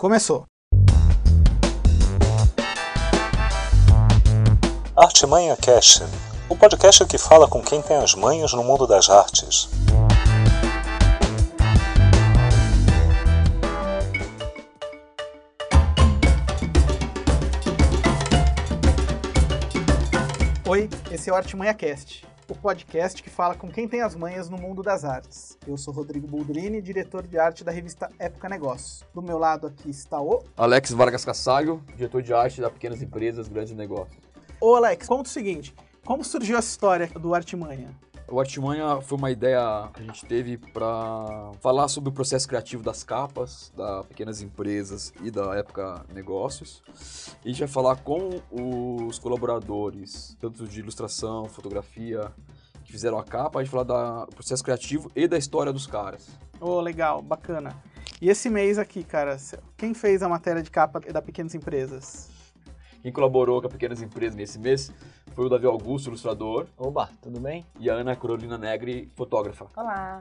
Começou. Artimanha Cash, o podcast que fala com quem tem as manhas no mundo das artes. Oi, esse é o Artimanha Cast, o podcast que fala com quem tem as manhas no mundo das artes. Eu sou Rodrigo Boldrini, diretor de arte da revista Época Negócios. Do meu lado aqui está o... Alex Vargas Cassalho, diretor de arte da Pequenas Empresas, Grandes Negócios. Ô Alex, conta o seguinte, como surgiu essa história do Artimanha? O Artimanha foi uma ideia que a gente teve para falar sobre o processo criativo das capas, da pequenas empresas e da época negócios. E a gente vai falar com os colaboradores, tanto de ilustração, fotografia, que fizeram a capa, a gente falar do processo criativo e da história dos caras. Ô, legal, bacana. E esse mês aqui, cara, quem fez a matéria de capa da Pequenas Empresas? Quem colaborou com a Pequenas Empresas nesse mês foi o Davi Augusto, ilustrador. Oba, tudo bem? E a Ana Carolina Negri, fotógrafa. Olá.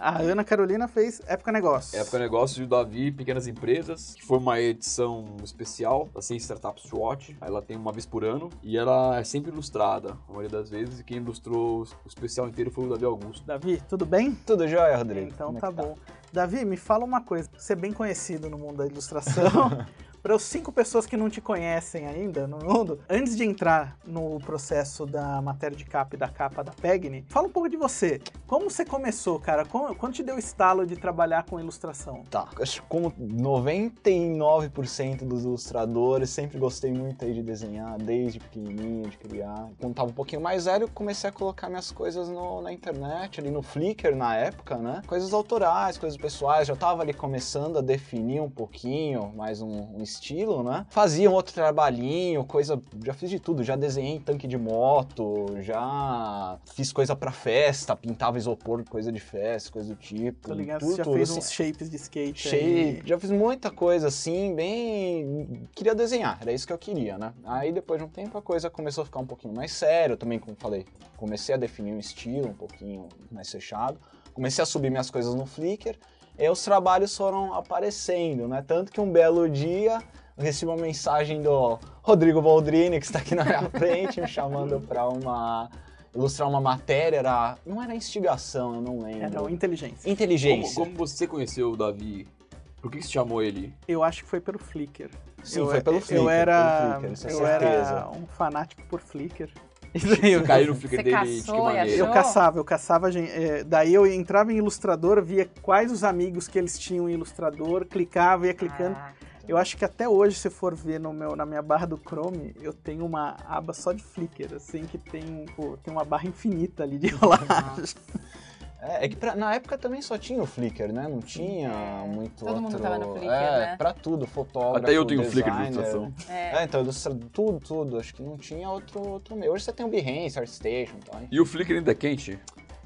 A Ana Carolina fez Época Negócios. Época Negócios e o Davi, Pequenas Empresas, que foi uma edição especial da Ciência Startups SWOT. Ela tem uma vez por ano e ela é sempre ilustrada, a maioria das vezes. E quem ilustrou o especial inteiro foi o Davi Augusto. Davi, tudo bem? Tudo jóia, Rodrigo. Então Como é tá que bom. Davi, me fala uma coisa. Você é bem conhecido no mundo da ilustração. Para os cinco pessoas que não te conhecem ainda no mundo, antes de entrar no processo da matéria de capa e da capa da Pegni, fala um pouco de você. Como você começou, cara? Como- Quando te deu o estalo de trabalhar com ilustração? Tá, acho que como 99% dos ilustradores, sempre gostei muito aí de desenhar, desde pequenininho, de criar. Quando tava um pouquinho mais velho, comecei a colocar minhas coisas no- na internet, ali no Flickr na época, né? Coisas autorais, coisas pessoais, já tava ali começando a definir um pouquinho mais um, um estilo, né? Fazia um outro trabalhinho, coisa, já fiz de tudo, já desenhei tanque de moto, já fiz coisa pra festa, pintava isopor, coisa de festa, coisa do tipo. Tô ligado, tudo, você já tudo, fez assim. uns shapes de skate Shape, aí. já fiz muita coisa assim, bem. Queria desenhar, era isso que eu queria, né? Aí depois de um tempo a coisa começou a ficar um pouquinho mais séria, eu também, como falei, comecei a definir um estilo um pouquinho mais fechado, comecei a subir minhas coisas no Flickr, e os trabalhos foram aparecendo, né? Tanto que um belo dia eu recebi uma mensagem do Rodrigo Boldrini, que está aqui na minha frente, me chamando para uma. ilustrar uma matéria, era. Não era instigação, eu não lembro. Era o inteligência. Como, Inteligência. como você conheceu o Davi? Por que você chamou ele? Eu acho que foi pelo Flickr. Sim, eu, foi pelo Flickr. Eu era, pelo Flickr, é eu certeza. era um fanático por Flickr. E daí eu- Caiu no Flickr dele caçou de? Eu caçava, eu caçava, gente, é, daí eu entrava em Ilustrador, via quais os amigos que eles tinham em Ilustrador, clicava, ia clicando. Ah, Eu acho que até hoje, se for ver no meu, na minha barra do Chrome, eu tenho uma aba só de Flickr, assim, que tem, pô, tem uma barra infinita ali de rolagem. É, é que pra- na época também só tinha o Flickr, né? Não tinha É, muito todo mundo outro... tava no Flickr, é, né? pra tudo, fotógrafo, Até eu tenho um Flickr de ilustração. é. É, então, tudo, tudo. Acho que não tinha outro, outro meio. Hoje você tem o Behance, ArtStation e tal. hein? E o Flickr ainda é quente?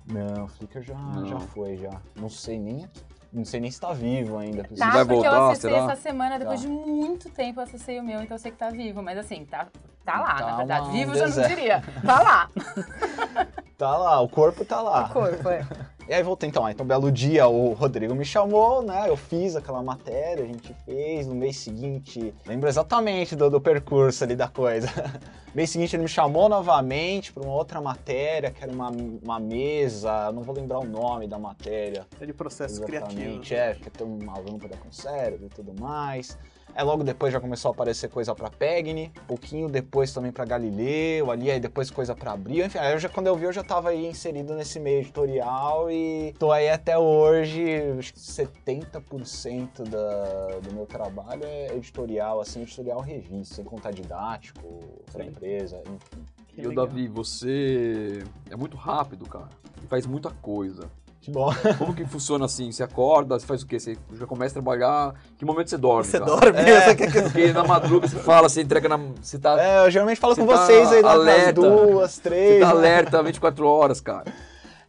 Não, o Flickr já, Não. já foi, já. Não sei nem... Não sei nem se tá vivo ainda. Tá, vai porque eu acessei será? essa semana, depois Tá. de muito tempo eu acessei o meu, então eu sei que tá vivo. Mas assim, tá, tá lá, Tá na verdade. vivo eu já não diria. Tá lá. Tá lá, o corpo tá lá. O corpo, é. E aí voltei então, ah, então belo dia o Rodrigo me chamou, né? Eu fiz aquela matéria, a gente fez no mês seguinte. Lembro exatamente do, do percurso ali da coisa. No mês seguinte ele me chamou novamente para uma outra matéria, que era uma, uma mesa, não vou lembrar o nome da matéria. É de processo criativo. Exatamente, é, porque tem uma lâmpada com cérebro e tudo mais. É, logo depois já começou a aparecer coisa pra Pegni, pouquinho depois também pra Galileu, ali, aí depois coisa pra Abril, enfim, aí eu já, quando eu vi eu já tava aí inserido nesse meio editorial e tô aí até hoje, acho que 70% da, do meu trabalho é editorial, assim, editorial revista, sem contar didático, pra empresa, enfim. Que E o. Davi, você é muito rápido, cara. E faz muita coisa. Que bom. Como que funciona assim? Você acorda, você faz o quê? Você já começa a trabalhar. Que momento você dorme? Você cara? dorme? Que- Porque na madruga você fala, você entrega na. Você tá, É, eu geralmente falo com tá vocês aí nas alerta. duas, três. você tá né? alerta 24 horas, cara.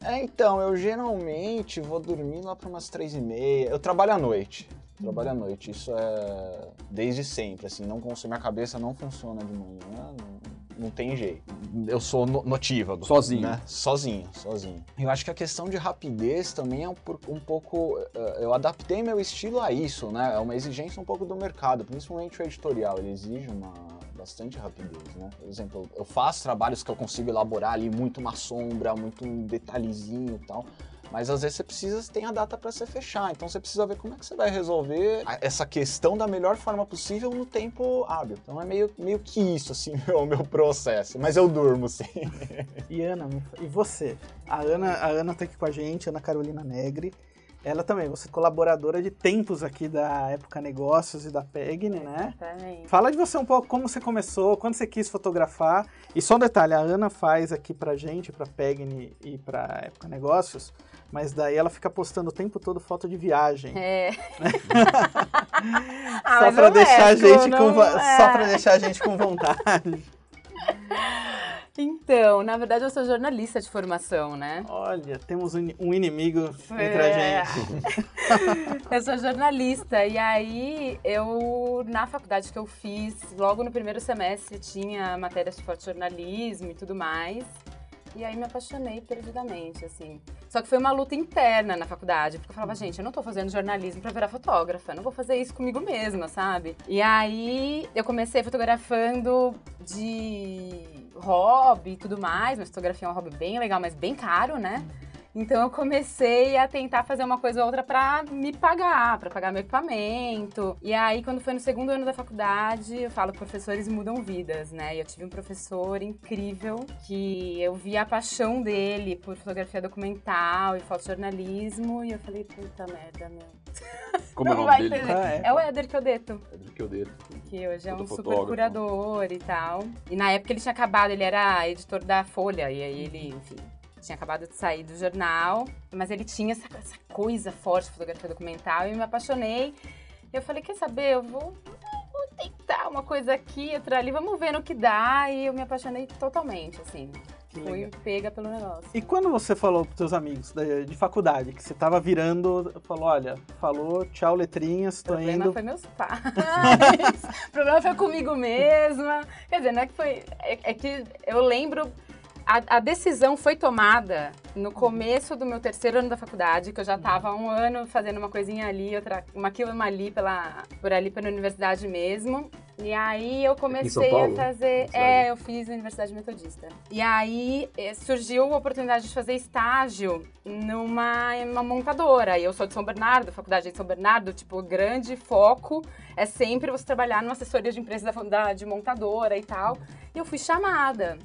É, então, eu geralmente vou dormir lá para umas três e meia. Eu trabalho à noite. Trabalho à noite. Isso é desde sempre, assim. Não consigo, minha cabeça não funciona de manhã. não- Não tem jeito. Eu sou no, notívago. Sozinho. Né? Sozinho, sozinho. Eu acho que a questão de rapidez também é um, um pouco. eh, Eu adaptei meu estilo a isso, né? É uma exigência um pouco do mercado, principalmente o editorial. Ele exige uma bastante rapidez, né? Por exemplo, eu faço trabalhos que eu consigo elaborar ali muito uma sombra, muito um detalhezinho e tal. Mas às vezes você precisa, tem a data para você fechar, então você precisa ver como é que você vai resolver essa questão da melhor forma possível no tempo hábil. Então é meio, meio que isso, assim, o meu processo. Mas eu durmo, sim. E Ana, e você? A Ana, a Ana tá aqui com a gente, Ana Carolina Negri. Ela também, você é colaboradora de tempos aqui da Época Negócios e da PEGN, né? Exatamente. Fala de você um pouco, como você começou, quando você quis fotografar. E só um detalhe, a Ana faz aqui pra gente, pra PEGN e pra Época Negócios, mas daí ela fica postando o tempo todo foto de viagem. É. Ah, só eu deixar a mesclo, gente com não- vo- é. só para deixar a gente com vontade. Então, na verdade, eu sou jornalista de formação, né? Olha, temos um um inimigo entre É. a gente. Eu sou jornalista e aí eu, na faculdade que eu fiz, logo no primeiro semestre tinha matérias de fotojornalismo e tudo mais. E aí me apaixonei perdidamente, assim. Só que foi uma luta interna na faculdade, porque eu falava, gente, eu não tô fazendo jornalismo pra virar fotógrafa, não vou fazer isso comigo mesma, sabe? E aí eu comecei fotografando de hobby e tudo mais, mas fotografia é um hobby bem legal, mas bem caro, né? Então eu comecei a tentar fazer uma coisa ou outra pra me pagar, pra pagar meu equipamento. E aí, quando foi no segundo ano da faculdade, eu falo, professores mudam vidas, né? E eu tive um professor incrível que eu vi a paixão dele por fotografia documental e fotojornalismo. E eu falei, puta merda, meu. Como é o nome vai dele? Ah, é. É o Éder Quiodeto Pedro Quiodeto. que hoje é um super curador e tal. E na época ele tinha acabado, ele era editor da Folha, e aí ele, enfim, tinha acabado de sair do jornal, mas ele tinha essa, essa coisa forte de fotografia documental e eu me apaixonei. Eu falei, quer saber, eu vou, vou tentar uma coisa aqui, outra ali, vamos ver no que dá. E eu me apaixonei totalmente, assim. Que Fui legal. pega pelo negócio. E quando você falou pros seus amigos de, de faculdade, que você tava virando, falou, olha, falou, tchau letrinhas, O tô problema indo. foi meus pais. o problema foi comigo mesma. Quer dizer, não é que foi. É, é que eu lembro. A, a decisão foi tomada no começo do meu terceiro ano da faculdade, que eu já estava um ano fazendo uma coisinha ali, outra, uma aqui, uma ali, pela, por ali pela universidade mesmo. E aí eu comecei a fazer. É, eu fiz Universidade Metodista. E aí eh, surgiu a oportunidade de fazer estágio numa uma montadora. E eu sou de São Bernardo, faculdade de São Bernardo, tipo, o grande foco é sempre você trabalhar numa assessoria de empresa da, da- de montadora e tal. E eu fui chamada.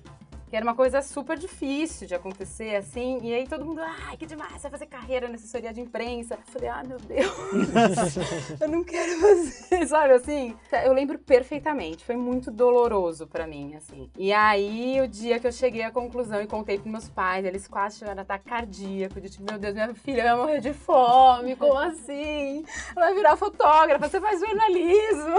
Que era uma coisa super difícil de acontecer, assim. E aí todo mundo, ai, que demais, você vai fazer carreira na assessoria de imprensa. Eu falei, ah, meu Deus, eu não quero fazer, sabe assim? Eu lembro perfeitamente, foi muito doloroso pra mim, assim. E aí, o dia que eu cheguei à conclusão e contei pros meus pais, eles quase tiveram ataque cardíaco, de tipo, meu Deus, minha filha vai morrer de fome, como assim? Ela vai virar fotógrafa, você faz jornalismo.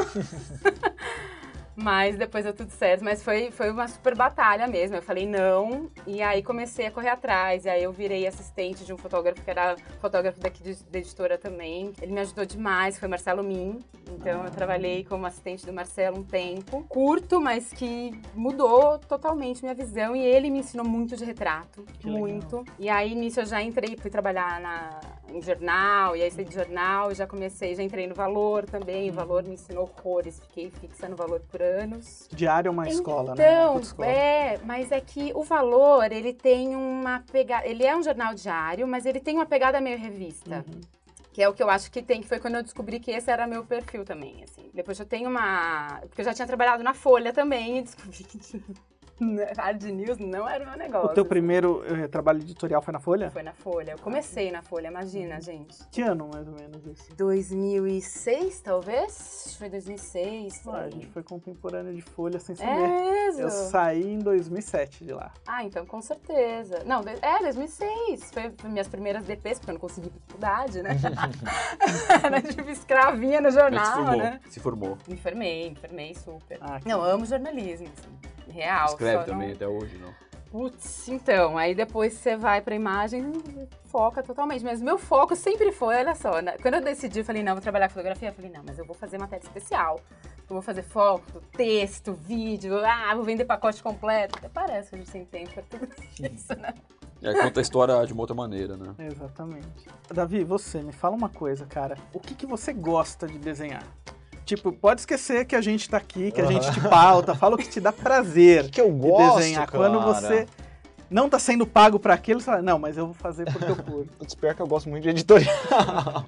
Mas depois deu tudo certo, mas foi, foi uma super batalha mesmo. Eu falei não, e aí comecei a correr atrás. E aí eu virei assistente de um fotógrafo que era fotógrafo daqui de, da editora também. Ele me ajudou demais, foi Marcelo Min. Então eu trabalhei como assistente do Marcelo um tempo. Curto, mas que mudou totalmente minha visão. E ele me ensinou muito de retrato. Que legal. muito. E aí nisso eu já entrei, fui trabalhar na, em jornal, e aí saí de jornal, e já comecei, já entrei no Valor também. O Valor me ensinou horrores, fiquei fixa no Valor por anos. Diário é uma escola, né? Uma Então, é, mas é que o Valor, ele tem uma pegada, ele é um jornal diário, mas ele tem uma pegada meio revista. Uhum. Que é o que eu acho que tem, que foi quando eu descobri que esse era meu perfil também, assim. Depois eu tenho uma... Porque eu já tinha trabalhado na Folha também e descobri que hard news não era o meu negócio. O teu primeiro eh, trabalho editorial foi na Folha? Foi na Folha. Eu comecei na Folha, imagina, gente. Que ano, mais ou menos, isso? 2006, talvez? Foi 2006. por Ah, a gente foi contemporâneo de Folha sem É saber. mesmo? Eu saí em 2007 de lá. Ah, então com certeza. Não, é, 2006. Foi minhas primeiras DPs, porque eu não consegui faculdade, né? Era tipo escravinha no Mas se jornal, formou. né? Se formou. Me formei, me formei super. Ah, que Não, amo jornalismo, assim. Real. Escreve só também Não... até hoje, não. Putz, então, aí depois você vai pra imagem, foca totalmente. Mas meu foco sempre foi, olha só, né? quando eu decidi, eu falei, não, vou trabalhar com fotografia, eu falei, não, mas eu vou fazer matéria especial. eu vou fazer foto, texto, vídeo, ah, vou vender pacote completo. Até parece que a gente tem tempo pra tudo isso, né? E aí conta a história de uma outra maneira, né? Exatamente. Davi, você, me fala uma coisa, cara. O que, que você gosta de desenhar? Tipo, pode esquecer que a gente tá aqui, que a gente te pauta, fala o que te dá prazer que eu de gosto, desenhar. cara. Quando você não tá sendo pago pra aquilo, você fala, não, mas eu vou fazer porque eu curto. Putz, pior que eu gosto muito de editorial.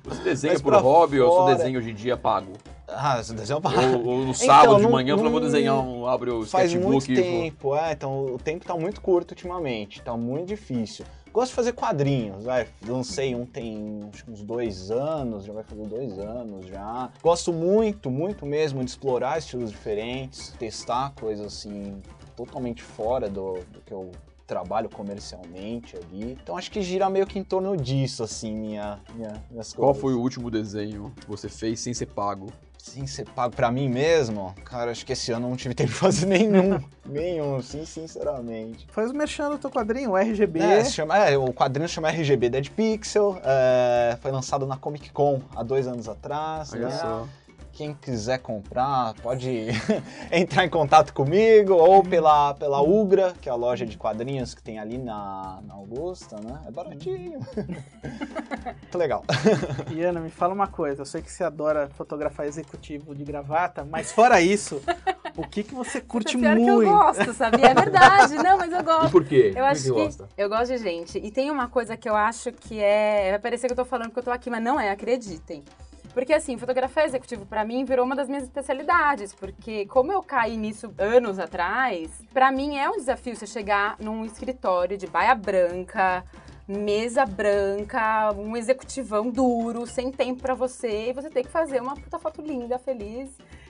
Você desenha Mas por hobby ou fora- você desenha hoje em dia pago? ah, esse desenho Ou, ou no sábado de não- manhã eu falo, vou desenhar um, abre o Faz muito sketchbook e vou... tempo, é, então o tempo tá muito curto ultimamente, tá muito difícil. Gosto de fazer quadrinhos, vai, lancei um tem uns dois anos, já vai fazer dois anos já. Gosto muito, muito mesmo de explorar estilos diferentes, testar coisas assim totalmente fora do, do que eu trabalho comercialmente ali. Então acho que gira meio que em torno disso, assim, minha, minha, minhas Qual coisas. foi o último desenho que você fez sem ser pago? Sim, ser pago pra mim mesmo? Cara, acho que esse ano eu não tive tempo de fazer nenhum. nenhum, sim, sinceramente. Faz o merchan do teu quadrinho, o RGB. É, chama- é, o quadrinho chama RGB Dead Pixel, é, foi lançado na Comic Con há dois anos atrás. Olha né? só. Quem quiser comprar, pode entrar em contato comigo ou pela, pela Ugra, que é a loja de quadrinhos que tem ali na, na Augusta, né? É baratinho. Muito legal. E Ana, me fala uma coisa. Eu sei que você adora fotografar executivo de gravata, mas fora isso, o que, que você curte Pior que eu muito? gosto, sabia? É verdade. Não, mas eu E gosto. por quê? Eu Por acho que que eu gosto de gente. E tem uma coisa que eu acho que é. Vai parecer que eu tô falando que eu tô aqui, mas não é, acreditem. Porque assim, fotografia executivo pra mim virou uma das minhas especialidades, porque como eu caí nisso anos atrás, pra mim é um desafio você chegar num escritório de baia branca, mesa branca, um executivão duro, sem tempo pra você, e você tem que fazer uma puta foto linda, feliz,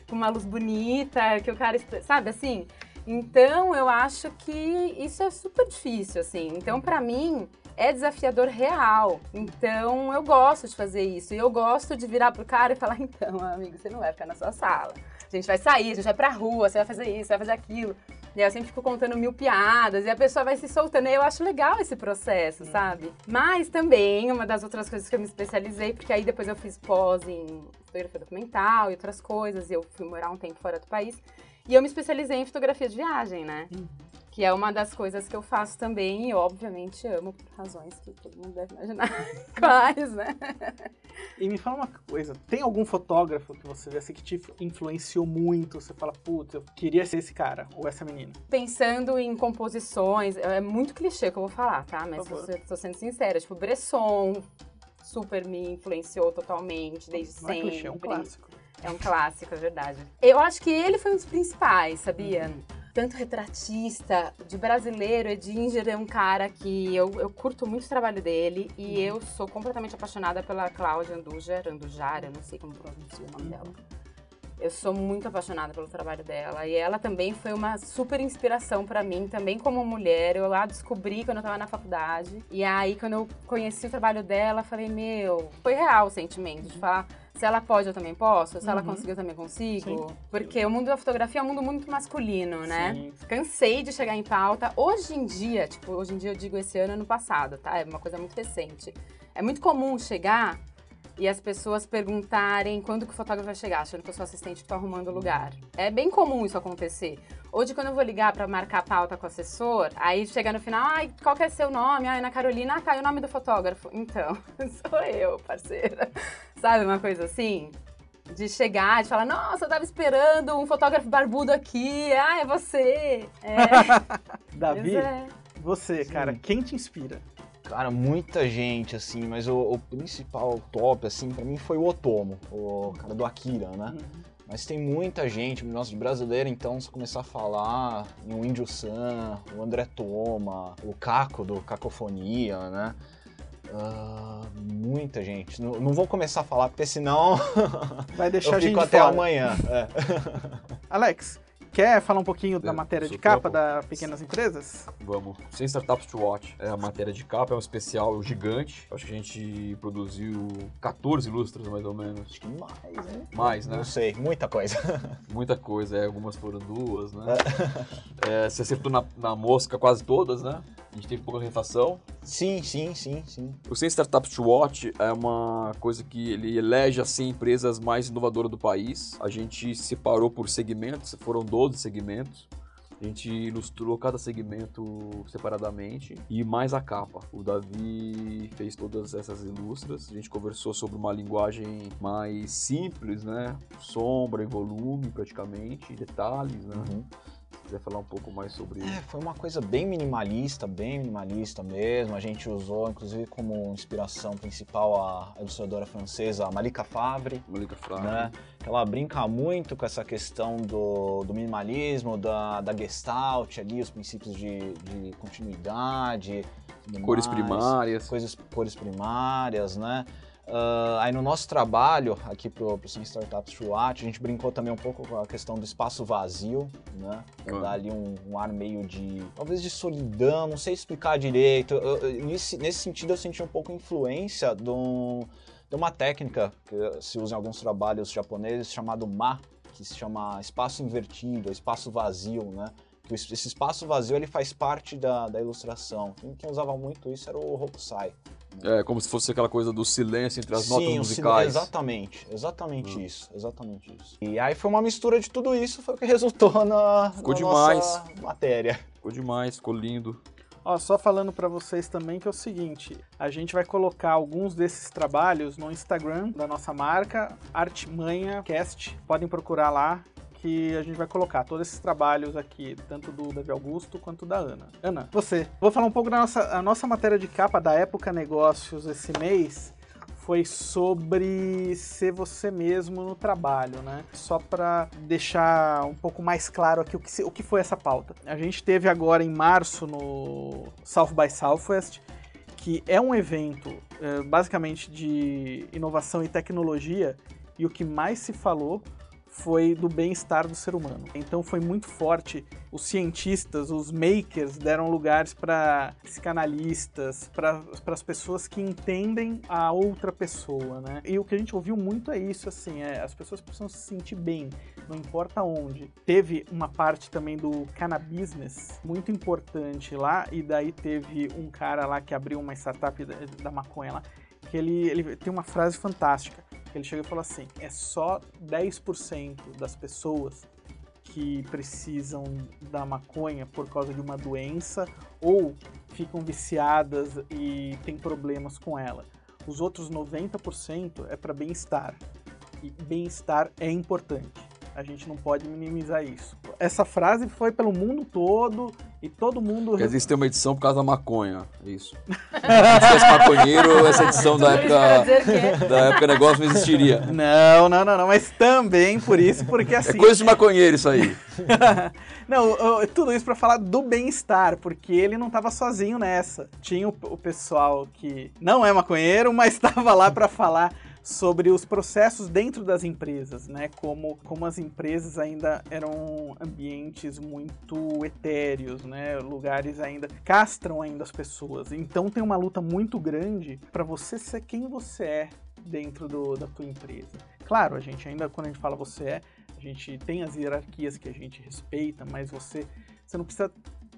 com uma luz bonita, que o cara, sabe assim? Então, eu acho que isso é super difícil, assim. Então, pra mim, é desafiador real. Então, eu gosto de fazer isso. E eu gosto de virar pro cara e falar: então, amigo, você não vai ficar na sua sala. A gente vai sair, a gente vai pra rua, você vai fazer isso, você vai fazer aquilo. E aí eu sempre fico contando mil piadas e a pessoa vai se soltando. E eu acho legal esse processo, sabe? Mas também, uma das outras coisas que eu me especializei, porque aí depois eu fiz pós em fotografia documental e outras coisas, e eu fui morar um tempo fora do país. E eu me especializei em fotografia de viagem, né? Que é uma das coisas que eu faço também e, obviamente, amo por razões que todo mundo deve imaginar quais, né? E me fala uma coisa, tem algum fotógrafo que você vê assim que te influenciou muito? Você fala, putz, eu queria ser esse cara ou essa menina. Pensando em composições, é muito clichê que eu vou falar, tá? Mas eu tô sendo sincera, tipo, Bresson super me influenciou totalmente, desde Não é sempre. clichê, é um clássico. É um clássico, é verdade. Eu acho que ele foi um dos principais, sabia? Tanto retratista, de brasileiro, Edinger é um cara que eu, eu curto muito o trabalho dele e eu sou completamente apaixonada pela Cláudia Andujar, Andujar, eu não sei como pronuncia o nome dela. Eu sou muito apaixonada pelo trabalho dela e ela também foi uma super inspiração pra mim, também como mulher. Eu a descobri quando eu tava na faculdade e aí quando eu conheci o trabalho dela, falei, meu, foi real o sentimento de falar, se ela pode, eu também posso, se ela Uhum. conseguiu, eu também consigo. Sim. Porque o mundo da fotografia é um mundo muito masculino, né? Sim. Cansei de chegar em pauta. Hoje em dia, tipo, hoje em dia eu digo esse ano ano passado, tá? É uma coisa muito recente. É muito comum chegar e as pessoas perguntarem quando que o fotógrafo vai chegar, achando que eu sou assistente que tô arrumando o lugar. É bem comum isso acontecer. Hoje, quando eu vou ligar pra marcar pauta com o assessor, aí chega no final, ai, qual que é seu nome? Ai, Ana Carolina, ah, tá, e o nome do fotógrafo? Então, sou eu, parceira. Sabe uma coisa assim? De chegar, de falar, nossa, eu tava esperando um fotógrafo barbudo aqui, ah, é você. É, Davi, é. você, Sim. cara, quem te inspira? Cara, muita gente, assim, mas o, o principal top, assim, pra mim foi o Otomo, o cara do Akira, né? Mas tem muita gente, nossa, de brasileiro, então, se começar a falar em o Índio San, o André Toma, o Caco do Cacofonia, né? Ah, muita gente. Não, não vou começar a falar, porque senão Vai deixar eu a gente fico até fora. amanhã. É. Alex, quer falar um pouquinho da É, matéria de capa topo. da Pequenas Empresas? Vamos. Sem Startups to Watch. É a matéria de capa, é um especial gigante. Acho que a gente produziu 14 lustras, mais ou menos. Acho que mais, né? Mais, né? Não sei, muita coisa. Muita coisa, é, algumas foram duas, né? É, você acertou na, na mosca quase todas, né? gente teve pouca refação. Sim, sim, sim, sim. O 100 Startups to Watch é uma coisa que ele elege as 100 empresas mais inovadoras do país. A gente separou por segmentos, foram 12 segmentos. A gente ilustrou cada segmento separadamente e mais a capa. O Davi fez todas essas ilustras. A gente conversou sobre uma linguagem mais simples, né? Sombra e volume, praticamente, detalhes, né? Uhum. Se quiser falar um pouco mais sobre É, foi uma coisa bem minimalista, bem minimalista mesmo. A gente usou, inclusive, como inspiração principal a ilustradora francesa Malika Favre, Malika Frage. né? Ela brinca muito com essa questão do, do minimalismo, da, da gestalt ali, os princípios de, de continuidade. Cores mais, primárias. Coisas, cores primárias, né? Ah, aí no nosso trabalho aqui pro, pro Sem Startups True Art, a gente brincou também um pouco com a questão do espaço vazio, né? Ah. dar ali um, um ar meio de, talvez de solidão, não sei explicar direito. Eu- eu- nesse, nesse sentido eu senti um pouco influência de, um- de uma técnica que se usa em alguns trabalhos japoneses chamado Ma, que se chama espaço invertido, espaço vazio, né? Esse espaço vazio ele faz parte da, da ilustração. Quem, quem usava muito isso era o Hokusai. É, como se fosse aquela coisa do silêncio entre as Sim, notas musicais. cine- Exatamente, exatamente Hum. isso, exatamente isso. E aí foi uma mistura de tudo isso, foi o que resultou na, Ficou na demais. nossa matéria. Ficou demais, ficou lindo. Ó, só falando pra vocês também que é o seguinte, a gente vai colocar alguns desses trabalhos no Instagram da nossa marca, Artmanha Cast. Podem procurar lá que a gente vai colocar todos esses trabalhos aqui, tanto do Davi Augusto quanto da Ana. Ana, você. Vou falar um pouco da nossa, a nossa matéria de capa da Época Negócios esse mês foi sobre ser você mesmo no trabalho, né? Só para deixar um pouco mais claro aqui o que, o que foi essa pauta. A gente teve agora em março no South by Southwest, que é um evento eh, basicamente de inovação e tecnologia, e o que mais se falou foi do bem-estar do ser humano. Então foi muito forte. Os cientistas, os makers deram lugares para psicanalistas, para as pessoas que entendem a outra pessoa, né? E o que a gente ouviu muito é isso, assim, é, as pessoas precisam se sentir bem, não importa onde. Teve uma parte também do cannabis muito importante lá, e daí teve um cara lá que abriu uma startup da, da maconha lá, que ele, ele tem uma frase fantástica. Ele chega e fala assim: é só 10% das pessoas que precisam da maconha por causa de uma doença ou ficam viciadas e têm problemas com ela. Os outros 90% é para bem-estar. E bem-estar é importante. A gente não pode minimizar isso. Essa frase foi pelo mundo todo e todo mundo. Quer dizer, tem uma edição por causa da maconha. é Isso. Se fosse maconheiro, essa edição da época, dizer que da época negócio não existiria. Não, não, não, não, mas também por isso, porque É assim. coisa de maconheiro isso aí. não, tudo isso pra falar do bem-estar, porque ele não tava sozinho nessa. Tinha o, o pessoal que não é maconheiro, mas estava lá pra falar sobre os processos dentro das empresas, né? Como, como as empresas ainda eram ambientes muito etéreos, né? Lugares ainda castram ainda as pessoas. Então tem uma luta muito grande para você ser quem você é dentro do, da tua empresa. Claro, a gente ainda quando a gente fala você é, a gente tem as hierarquias que a gente respeita, mas você você não precisa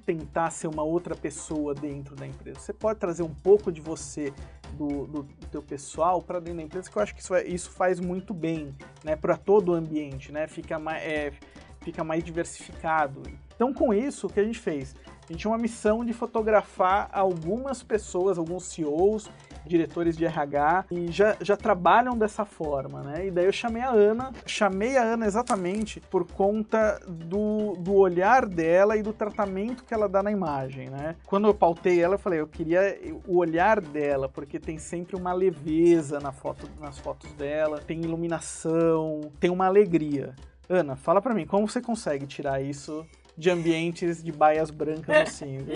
tentar ser uma outra pessoa dentro da empresa. Você pode trazer um pouco de você do, do teu pessoal para dentro da empresa, que eu acho que isso, é- isso faz muito bem, né, para todo o ambiente, né? Fica mais, é, fica mais diversificado. Então, com isso, o que a gente fez? A gente tinha uma missão de fotografar algumas pessoas, alguns CEOs, diretores de RH, e já, já trabalham dessa forma, né? E daí eu chamei a Ana, chamei a Ana exatamente por conta do, do olhar dela e do tratamento que ela dá na imagem, né? Quando eu pautei ela, eu falei, eu queria o olhar dela, porque tem sempre uma leveza na foto, nas fotos dela, tem iluminação, tem uma alegria. Ana, fala pra mim, como você consegue tirar isso de ambientes de baias brancas viu?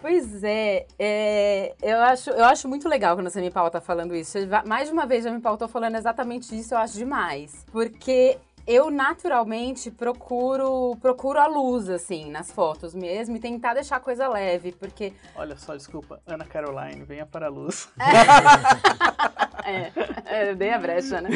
Pois é, é, eu, acho, eu acho muito legal quando você me pauta falando isso. Mais de uma vez já me pautou falando exatamente isso, eu acho demais. Porque eu naturalmente procuro procuro a luz, assim, nas fotos mesmo, e tentar deixar a coisa leve, porque Olha só, desculpa, Ana Caroline, venha para a luz. É, é, eu dei a brecha, né?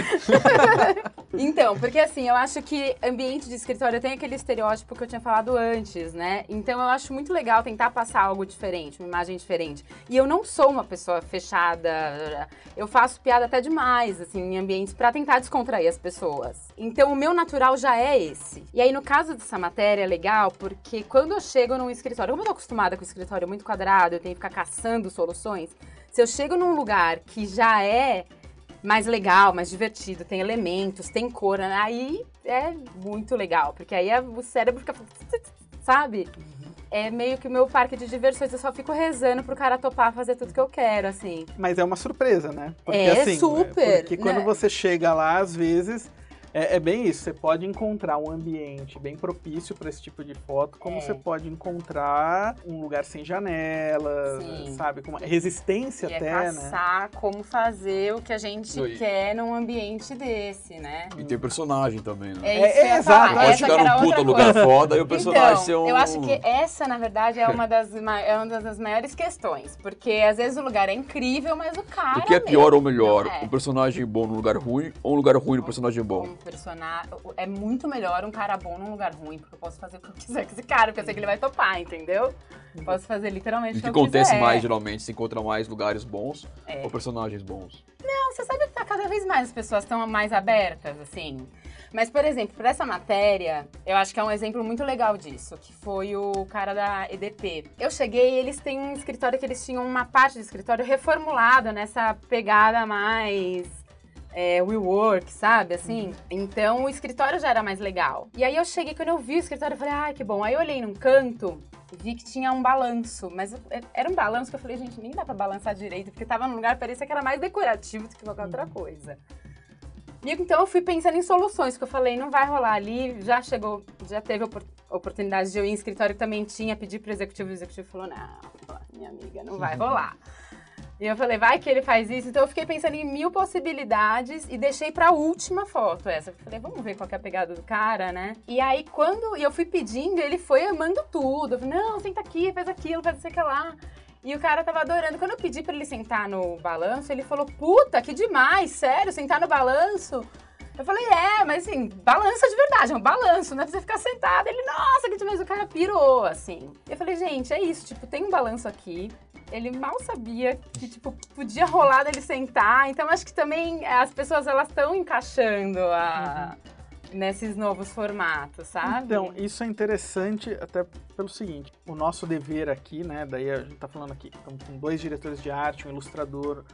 então, porque assim, eu acho que ambiente de escritório tem aquele estereótipo que eu tinha falado antes, né? Então eu acho muito legal tentar passar algo diferente, uma imagem diferente. E eu não sou uma pessoa fechada, eu faço piada até demais, assim, em ambientes para tentar descontrair as pessoas. Então o meu natural já é esse. E aí, no caso dessa matéria, é legal porque quando eu chego num escritório, como eu tô acostumada com o escritório muito quadrado, eu tenho que ficar caçando soluções. Se eu chego num lugar que já é mais legal, mais divertido, tem elementos, tem cor, né? aí é muito legal, porque aí é- o cérebro fica. Sabe? É meio que o meu parque de diversões, eu só fico rezando pro cara topar fazer tudo que eu quero, assim. Mas é uma surpresa, né? É, super, Porque quando né? você chega lá, às vezes, é, é bem isso. Você pode encontrar um ambiente bem propício para esse tipo de foto, como É. você pode encontrar um lugar sem janela, Sim. sabe? Com uma resistência E é até, né? caçar como fazer o que a gente aí. quer num ambiente desse, né? E tem personagem também, né? É É, é, exato. Pode chegar num puta lugar coisa. foda e o personagem então, ser um... eu acho que essa, na verdade, é uma das, é uma das maiores questões. Porque às vezes o lugar é incrível, mas o cara. O que é pior ou melhor? é. Um personagem bom num lugar ruim ou um lugar ruim no personagem bom? Personagem. É muito melhor um cara bom num lugar ruim, porque eu posso fazer o que eu quiser com esse cara, porque eu sei que ele vai topar, entendeu? Posso fazer literalmente o o que que acontece quiser. mais, geralmente, se encontra mais lugares bons É. ou personagens bons. Não, você sabe que tá cada vez mais as pessoas estão mais abertas, assim. Mas, por exemplo, para essa matéria, eu acho que é um exemplo muito legal disso, que foi o cara da EDP. Eu cheguei e eles têm um escritório que eles tinham uma parte do escritório reformulada nessa pegada mais é, WeWork, sabe? Assim. Então o escritório já era mais legal. E aí eu cheguei, quando eu vi o escritório, eu falei, ai, que bom. Aí eu olhei num canto e vi que tinha um balanço. Mas eu- era um balanço que eu falei, gente, nem dá pra balançar direito, porque tava num lugar que parecia que era mais decorativo do que qualquer outra coisa. E então eu fui pensando em soluções, porque eu falei, não vai rolar ali, já chegou, já teve opor- oportunidade de eu ir em escritório que também tinha, pedir pro executivo, o executivo falou, não, minha amiga, não vai rolar. E eu falei, vai que ele faz isso. Então eu fiquei pensando em mil possibilidades e deixei pra última foto essa. Eu falei, vamos ver qual que é a pegada do cara, né? E aí quando eu fui pedindo, ele foi amando tudo. Eu falei, não, senta aqui, faz aquilo, faz isso aqui lá. E o cara tava adorando. Quando eu pedi pra ele sentar no balanço, ele falou, puta, que demais, sério, sentar no balanço? Eu falei, é, mas assim, balança de verdade, é um balanço, não é pra você ficar sentado. Ele, nossa, que demais, o cara pirou, assim. Eu falei, gente, é isso, tipo, tem um balanço aqui. Ele mal sabia que, tipo, podia rolar dele sentar. Então, acho que também as pessoas, elas estão encaixando a... nesses novos formatos, sabe? Então, isso é interessante até pelo seguinte, o nosso dever aqui, né, daí a gente tá falando aqui, estamos com dois diretores de arte, um ilustrador,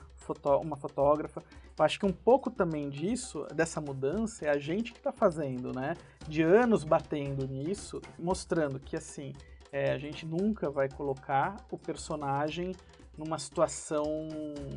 uma fotógrafa, eu acho que um pouco também disso, dessa mudança, é a gente que tá fazendo, né, de anos batendo nisso, mostrando que, assim, é, a gente nunca vai colocar o personagem numa situação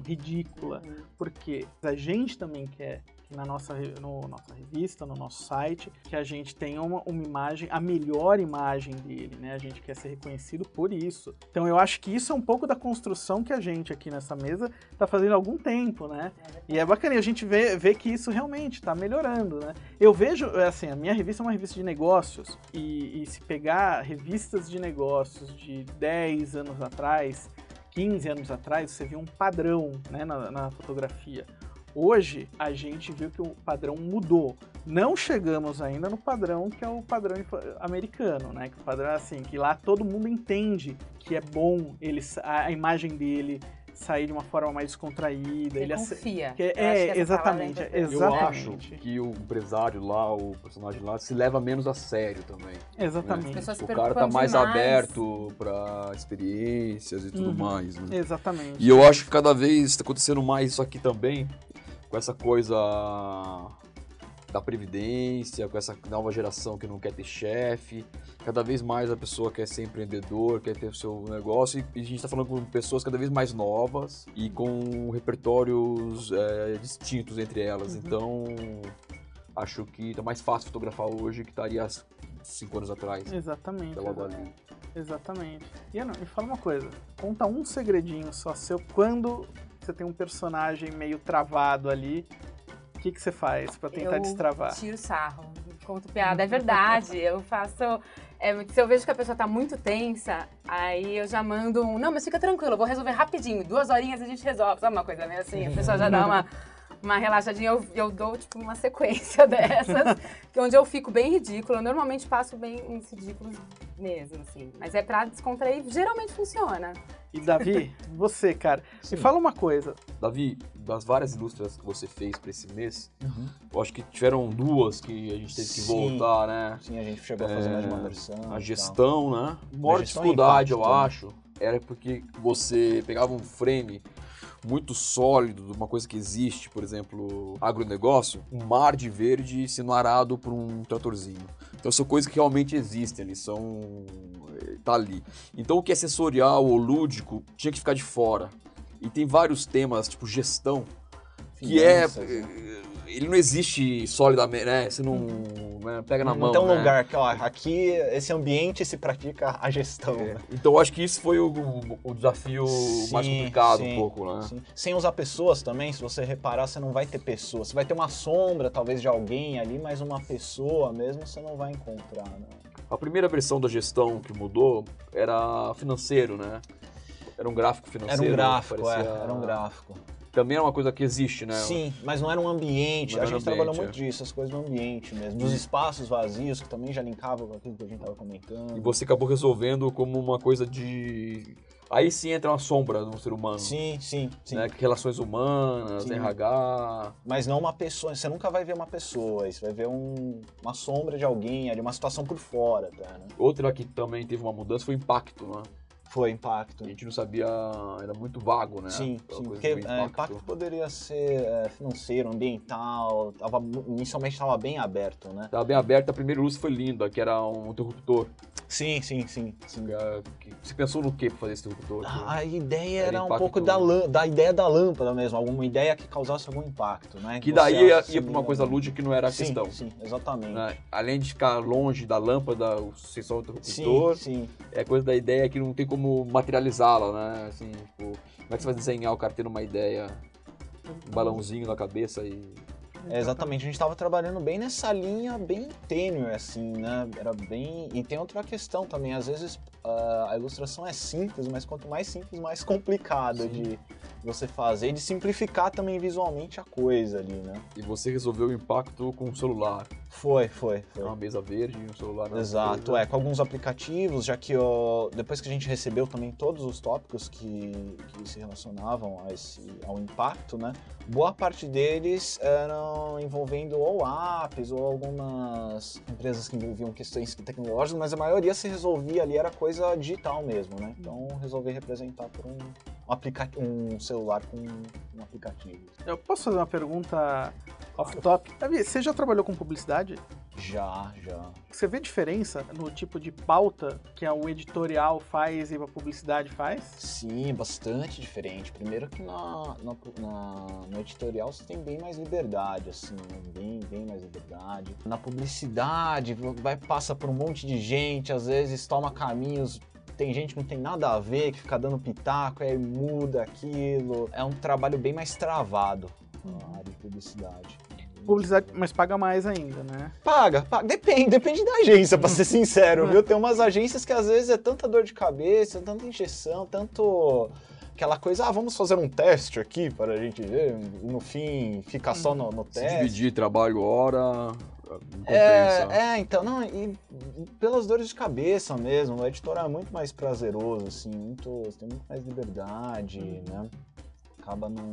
ridícula, porque a gente também quer que na nossa, no, nossa revista, no nosso site, que a gente tenha uma, uma imagem, a melhor imagem dele, né? A gente quer ser reconhecido por isso. Então eu acho que isso é um pouco da construção que a gente aqui nessa mesa tá fazendo há algum tempo, né? E é bacana, e a gente vê, vê que isso realmente tá melhorando, né? Eu vejo, assim, a minha revista é uma revista de negócios, e, e se pegar revistas de negócios de 10 anos atrás, 15 anos atrás, você viu um padrão né, na, na fotografia. Hoje, a gente viu que o padrão mudou. Não chegamos ainda no padrão que é o padrão americano, né? Que o padrão é assim, que lá todo mundo entende que é bom ele, a, a imagem dele sair de uma forma mais descontraída. Ele confia. que- é, que exatamente, é é importante. Eu acho Exatamente. que o empresário lá, o personagem lá, se leva menos a sério também. Exatamente. As pessoas se O cara tá mais demais. aberto pra experiências e tudo Uhum. mais, né? Exatamente. E eu acho que cada vez está acontecendo mais isso aqui também, com essa coisa da previdência, com essa nova geração que não quer ter chefe. Cada vez mais a pessoa quer ser empreendedor, quer ter o seu negócio. E a gente está falando com pessoas cada vez mais novas e com repertórios é, distintos entre elas. Então, acho que tá mais fácil fotografar hoje que estaria há cinco anos atrás. Exatamente. Ali. Exatamente. E Ana, me fala uma coisa. Conta um segredinho só seu quando você tem um personagem meio travado ali. O que, que você faz pra tentar eu destravar? tiro sarro, conto piada. É verdade, eu faço... É, se eu vejo que a pessoa tá muito tensa, aí eu já mando um. Não, mas fica tranquilo, eu vou resolver rapidinho. Duas horinhas a gente resolve. Sabe uma coisa meio assim? A pessoa já dá uma, uma relaxadinha. Eu, eu dou, tipo, uma sequência dessas, que onde eu fico bem ridícula. Eu normalmente passo bem uns ridículos mesmo, assim. Mas é pra descontrair, geralmente funciona. E Davi, você, cara, Sim. me fala uma coisa. Davi, das várias ilustras que você fez pra esse mês, Uhum. eu acho que tiveram duas que a gente teve que Sim. voltar, né? Sim, a gente chegou a fazer mais uma É, versão. A tal. gestão, né? Maior e dificuldade, eu acho, era porque você pegava um frame muito sólido de uma coisa que existe, por exemplo, agronegócio, um mar de verde sendo arado por um tratorzinho. Então são coisas que realmente existem, eles são... eh, tá ali. Então o que é sensorial ou lúdico tinha que ficar de fora. E tem vários temas, tipo gestão, que é... Finanças, né? Ele não existe solidamente, né? Você não né, pega na Não mão, um né? lugar que, ó, aqui, esse ambiente se pratica a gestão. É, né? Então eu acho que isso foi o, o desafio mais Sim, complicado sim, um pouco, né? sim. Sem usar pessoas também, se você reparar, você não vai ter pessoas. Você vai ter uma sombra, talvez, de alguém ali, mas uma pessoa mesmo você não vai encontrar, né? A primeira versão da gestão que mudou era financeiro, né? Era um gráfico Era financeiro. um gráfico, parecia- é, era um gráfico. Também é uma coisa que existe, né? Sim, mas não era um ambiente. Não a gente trabalhou ambiente, muito disso, as coisas no ambiente mesmo. Nos espaços vazios, que também já linkavam com aquilo que a gente tava comentando. E você acabou resolvendo como uma coisa de. Aí sim entra uma sombra no ser humano. Sim, sim, sim. Né? Relações humanas, Sim. RH. Mas não uma pessoa. Você nunca vai ver uma pessoa, você vai ver um- uma sombra de alguém ali, uma situação por fora, tá, né? Outra que também teve uma mudança foi o impacto, né? Foi impacto. A gente não sabia, era muito vago, né? Sim, sim, porque é, impacto poderia ser é, financeiro, ambiental, tava, inicialmente estava bem aberto, né? Tava bem aberta, a primeira luz foi linda, que era um interruptor. Sim, sim, sim. sim. Que- que- Você pensou no que pra fazer esse interruptor? A a ideia Era era, um impacto- pouco da, da ideia da lâmpada mesmo, alguma ideia que causasse algum impacto, né? Que Você daí ia, ia pra uma coisa lúdica que não era a sim, questão. Sim, exatamente. né? Além de ficar longe da lâmpada, o sensor do Sim, interruptor, sim. é coisa da ideia que não tem como materializá-la, né? Assim, tipo, como é que você vai desenhar o cara tendo uma ideia, um balãozinho na cabeça e... É, exatamente, a gente estava trabalhando bem nessa linha bem tênue, assim, né? Era bem. E tem outra questão também, às vezes ah, a ilustração é simples, mas quanto mais simples, mais complicada de você fazer e de simplificar também visualmente a coisa ali, né? E você resolveu o impacto com o celular. Foi, foi, foi. Uma mesa verde e um celular Exato, mesa. é, com alguns aplicativos, já que ó, depois que a gente recebeu também todos os tópicos que, que se relacionavam a esse, ao impacto, né? Boa parte deles eram envolvendo ou apps ou algumas empresas que envolviam questões tecnológicas, mas a maioria se resolvia ali, era coisa digital mesmo, né? Então resolvi representar por um, um, um celular com um aplicativo. Eu posso fazer uma pergunta off-top? Davi, você já trabalhou com publicidade? Já, já. Você vê diferença no tipo de pauta que o editorial faz e a publicidade faz? Sim, bastante diferente. Primeiro que na, na- na- no editorial você tem bem mais liberdade, assim, né? bem, bem mais liberdade. Na publicidade, vai passa por um monte de gente, às vezes toma caminhos. Tem gente que não tem nada a ver, que fica dando pitaco, aí muda aquilo. É um trabalho bem mais travado a área de publicidade. Publicidade, mas paga mais ainda, né? Paga, paga. Depende, depende da agência, pra ser sincero, viu? Tem umas agências que às vezes é tanta dor de cabeça, tanta injeção, tanto aquela coisa, ah, vamos fazer um teste aqui para a gente ver, no fim fica só no, no Se teste. dividir trabalho, hora. É, é, então, não, e pelas dores de cabeça mesmo, o editorial é muito mais prazeroso, assim, muito, você tem muito mais liberdade, né? Acaba não...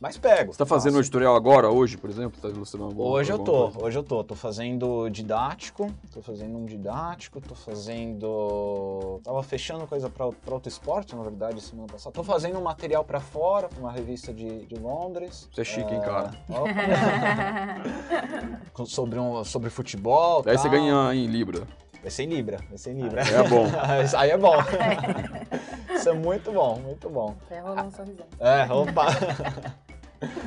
Mais pego. Você tá fazendo faço. editorial agora, hoje, por exemplo? Tá ilustrando alguma- Hoje eu tô, coisa? hoje eu tô. Tô fazendo didático, tô fazendo um didático, tô fazendo. Tava fechando coisa pra, pra outro esporte, na verdade, semana passada. Tô fazendo um material pra fora, pra uma revista de, de Londres. Você é chique, hein, cara? sobre, um, sobre futebol. Daí você tal. ganha em Libra. Vai ser em Libra, vai ser em Libra. É bom. Aí é bom. Isso é muito bom, muito bom. Até rolou um sorrisão. É, opa.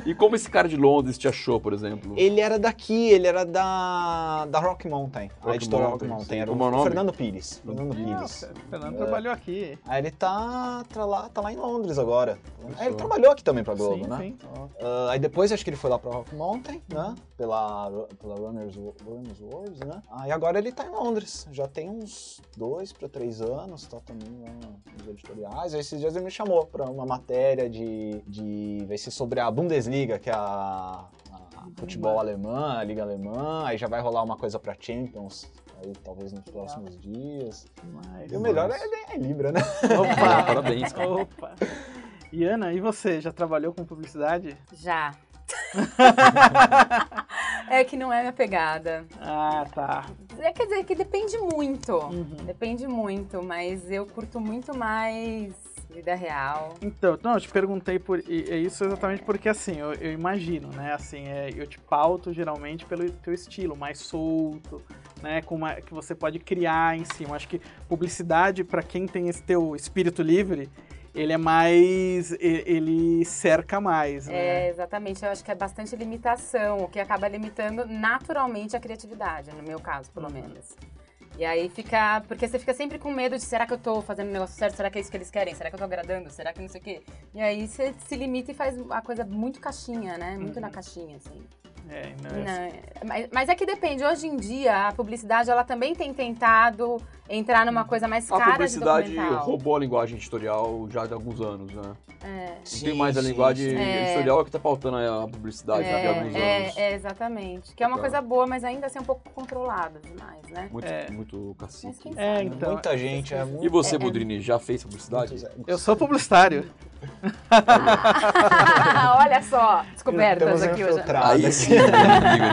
E como esse cara de Londres te achou, por exemplo? Ele era daqui, ele era da, da Rock Mountain, a Rock editora Rock Mountain, Mountain. sim. Era Como é o o nome? Fernando Pires. Fernando Pires. Pires. o Fernando trabalhou aqui. Aí ele tá, tá, lá, tá lá em Londres agora. Aí ele trabalhou aqui também pra Globo, sim, né? sim. Ah, aí depois acho que ele foi lá pra Rock Mountain, né? Pela, pela Runners, Runners World, né? Ah, e agora ele tá em Londres. Já tem uns dois pra três anos, tá também lá nos editoriais. Aí esses dias ele me chamou pra uma matéria de. de vai ser sobre a Bundesliga, que é a. a futebol alemã, a liga alemã. Aí já vai rolar uma coisa pra Champions. Aí talvez nos próximos dias. Mas- E o melhor é ganhar em Libra, né? Opa! Parabéns, cara. Opa! E Ana, e você? Já trabalhou com publicidade? Já. é que não é minha pegada. Ah, tá. É, quer dizer, que depende muito. Uhum. Depende muito, mas eu curto muito mais vida real. Então, não, eu te perguntei por é isso exatamente porque assim, eu, eu imagino, né? Assim, é, eu te pauto geralmente pelo teu estilo, mais solto, né? Com uma, que você pode criar em cima. Acho que publicidade, pra quem tem esse teu espírito livre, ele é mais. ele cerca mais, É, né? exatamente. Eu acho que é bastante limitação, o que acaba limitando naturalmente a criatividade, no meu caso, pelo menos. E aí fica. Porque você fica sempre com medo de será que eu tô fazendo o negócio certo? Será que é isso que eles querem? Será que eu tô agradando? Será que não sei o quê? E aí você se limita e faz a coisa muito caixinha, né? Muito na caixinha, assim. É, não, Não, é- mas, mas é que depende. Hoje em dia, a publicidade ela também tem tentado entrar numa coisa mais A cara publicidade de documental. roubou a linguagem editorial já de alguns anos, né? É. Não tem mais a linguagem É. editorial que tá pautando a publicidade já de alguns É, anos. é, é, exatamente. Que é uma Tá. coisa boa, mas ainda assim um pouco controlada demais, né? Muito, É. muito Mas cacique. quem É, sabe? então. Muita gente, é muito. E você, É, é. Bodrini, já fez publicidade? Eu sou publicitário. Olha só, descobertas aqui hoje. Aí sim,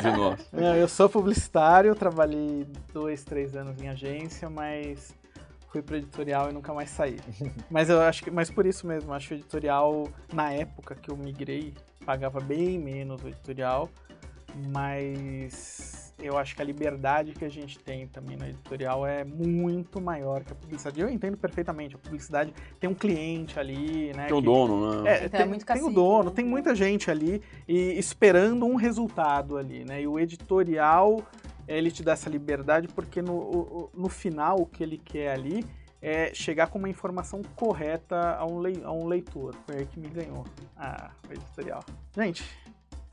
de nós. Não, eu sou publicitário, trabalhei dois, três anos em agência, mas fui pro editorial e nunca mais saí. mas eu acho que, mas por isso mesmo, acho que o editorial na época que eu migrei pagava bem menos o editorial, mas eu acho que a liberdade que a gente tem também no editorial é muito maior que a publicidade. Eu entendo perfeitamente, a publicidade tem um cliente ali, né? Tem um que- dono, né? é, Então, tem, é muito tem o cacique, dono, né? tem muita gente ali e esperando um resultado ali, né? E o editorial, ele te dá essa liberdade porque no, o- o- no final o que ele quer ali é chegar com uma informação correta a um, lei- a um leitor. Foi aí que me ganhou ah, o editorial. Gente,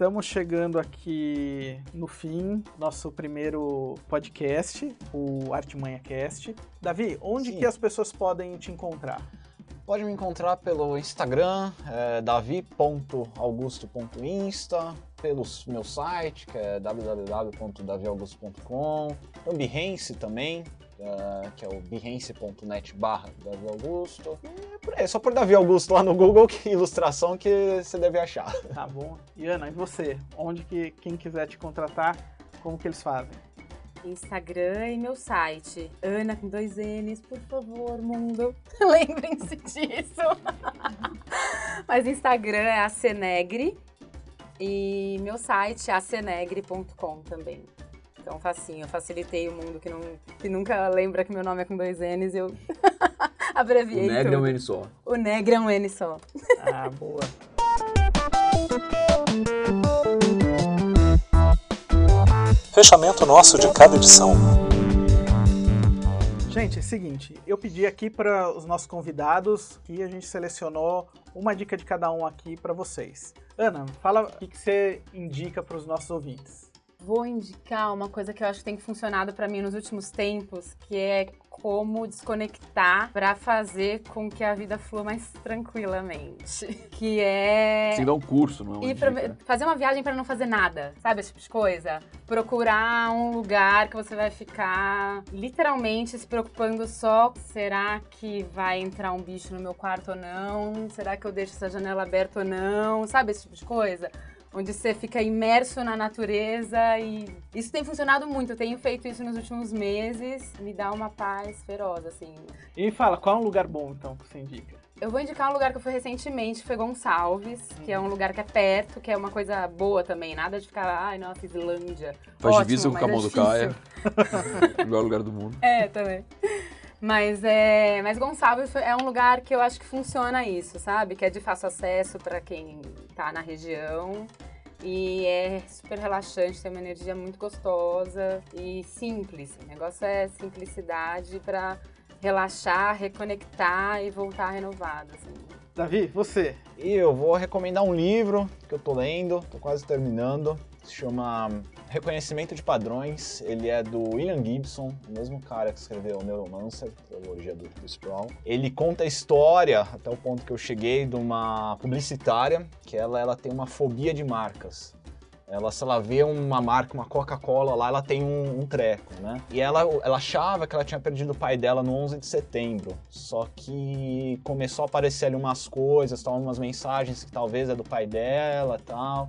estamos chegando aqui no fim, nosso primeiro podcast, o Artimanha Cast. Davi, onde Sim. que as pessoas podem te encontrar? Pode me encontrar pelo Instagram, é, davi.augusto.insta, pelo meu site, que é www.daviaugusto.com, no Behance também, é, que é o behance.net barra Davi Augusto. E é por aí, é só por Davi Augusto lá no Google, que ilustração que você deve achar. Tá bom. E Ana, e você? Onde que quem quiser te contratar, como que eles fazem? Instagram e meu site. Ana com dois N's, por favor, mundo. Lembrem-se disso. Mas Instagram é acenegre e meu site é acenegre.com também. Então facinho, eu facilitei o mundo que, não, que nunca lembra que meu nome é com dois N's, eu O abreviei negro é um tudo. N só. O negro é um N só. Ah, boa. Fechamento nosso de cada edição. Gente, é o seguinte, eu pedi aqui para os nossos convidados que a gente selecionou uma dica de cada um aqui para vocês. Ana, fala o que, que você indica para os nossos ouvintes. Vou indicar uma coisa que eu acho que tem funcionado pra mim nos últimos tempos, que é como desconectar pra fazer com que a vida flua mais tranquilamente. Que é Sem dar um curso, não é uma pra- né? fazer uma viagem pra não fazer nada, sabe? Esse tipo de coisa. Procurar um lugar que você vai ficar literalmente se preocupando só: será que vai entrar um bicho no meu quarto ou não? Será que eu deixo essa janela aberta ou não? Sabe esse tipo de coisa? Onde você fica imerso na natureza e isso tem funcionado muito. Eu tenho feito isso nos últimos meses, me dá uma paz feroz, assim. E me fala, qual é um lugar bom então que você indica? Eu vou indicar um lugar que eu fui recentemente, que foi Gonçalves, que é um lugar que é perto, que é uma coisa boa também. Nada de ficar, ai, nossa, Islândia. Faz Ótimo, divisa com mas é Camão do Caia. difícil. Melhor lugar do mundo. É, também. Mas é, mas Gonçalves é um lugar que eu acho que funciona isso, sabe? Que é de fácil acesso para quem tá na região. E é super relaxante, tem uma energia muito gostosa e simples. O negócio é simplicidade para relaxar, reconectar e voltar renovado. Assim. Davi, você. E eu vou recomendar um livro que eu tô lendo, tô quase terminando. Se chama Reconhecimento de Padrões. Ele é do William Gibson, o mesmo cara que escreveu Neuromancer, trilogia do Chris Brown. Ele conta a história, até o ponto que eu cheguei, de uma publicitária que ela, ela tem uma fobia de marcas. Ela, se ela vê uma marca, uma Coca-Cola lá, ela tem um, um, treco, né? E ela, ela achava que ela tinha perdido o pai dela no 11 de setembro. Só que começou a aparecer ali umas coisas, tal, umas mensagens que talvez é do pai dela tal.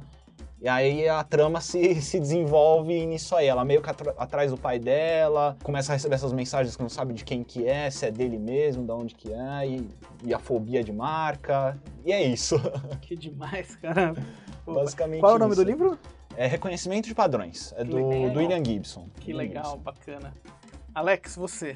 E aí a trama se, se desenvolve nisso aí. Ela meio que atrás do pai dela, começa a receber essas mensagens que não sabe de quem que é, se é dele mesmo, de onde que é, e, e a fobia de marca. E é isso. Que demais, cara. Basicamente Qual é o nome isso. do livro? É Reconhecimento de Padrões. É do, do William Gibson. Que legal, bacana. Alex, você.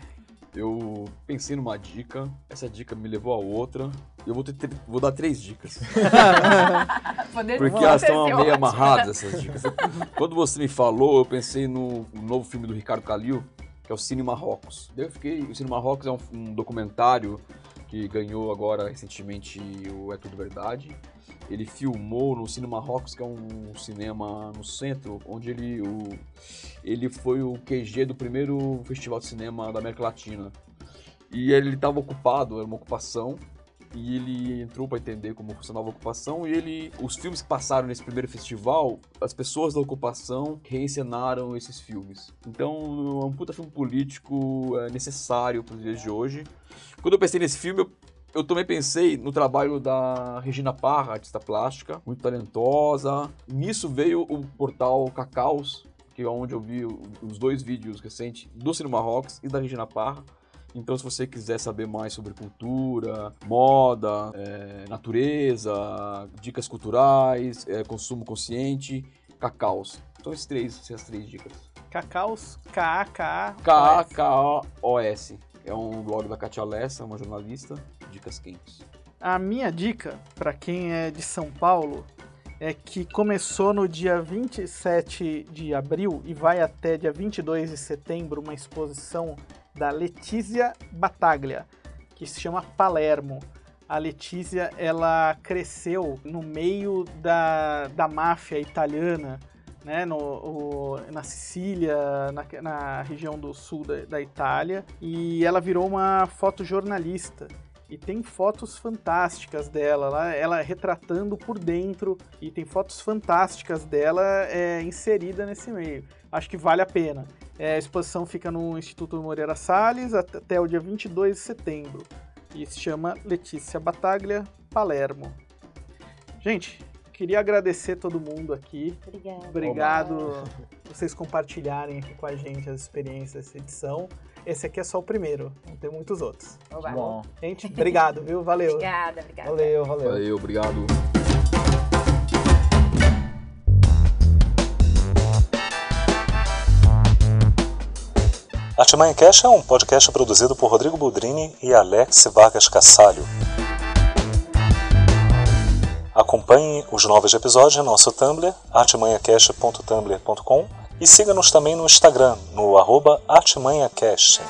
Eu pensei numa dica, essa dica me levou a outra. Eu vou, ter, vou dar três dicas. Porque elas estão meio amarradas, essas dicas. Quando você me falou, eu pensei no, no novo filme do Ricardo Calil, que é o Cine Marrocos. Eu fiquei. O Cine Marrocos é um, um documentário que ganhou agora recentemente o É Tudo Verdade. Ele filmou no Cine Marrocos, que é um cinema no centro, onde ele, o, ele foi o QG do primeiro festival de cinema da América Latina. E ele estava ocupado, era uma ocupação, e ele entrou para entender como funcionava a ocupação e ele os filmes que passaram nesse primeiro festival as pessoas da ocupação reencenaram esses filmes então é um puta filme político é necessário para os dias de hoje quando eu pensei nesse filme eu eu também pensei no trabalho da Regina Parra, artista plástica, muito talentosa. Nisso veio o portal Cacaus, que é onde eu vi os dois vídeos recentes do Cinema Rocks e da Regina Parra. Então, se você quiser saber mais sobre cultura, moda, é, natureza, dicas culturais, é, consumo consciente, Cacaus. Então, esses três, essas três dicas. Cacaus, K-A-K-A. K-A-K-O-S. É um blog da Katia Lessa, uma jornalista. Dicas quentes. A minha dica, para quem é de São Paulo, é que começou no dia 27 de abril e vai até dia 22 de setembro uma exposição da Letícia Bataglia, que se chama Palermo. A Letícia, ela cresceu no meio da, da máfia italiana, né, no, o, na Sicília, na, na, região do sul da, da Itália, e ela virou uma fotojornalista e tem fotos fantásticas dela lá, ela retratando por dentro e tem fotos fantásticas dela é, inserida nesse meio. Acho que vale a pena. É, a exposição fica no Instituto Moreira Salles até o dia 22 de setembro e se chama Letícia Bataglia Palermo. Gente, queria agradecer todo mundo aqui. Obrigada. Obrigado vocês compartilharem aqui com a gente as experiências dessa edição. Esse aqui é só o primeiro, não tem muitos outros. Oba. Bom, Gente, obrigado, viu? Valeu. Obrigada, obrigada. valeu, valeu. Valeu, obrigado. Artimanha Cash é um podcast produzido por Rodrigo Boldrini e Alex Vargas Cassalho. Acompanhe os novos episódios no nosso Tumblr, artimanhacast.tumblr.com e siga-nos também no Instagram, no arroba artimanhacast.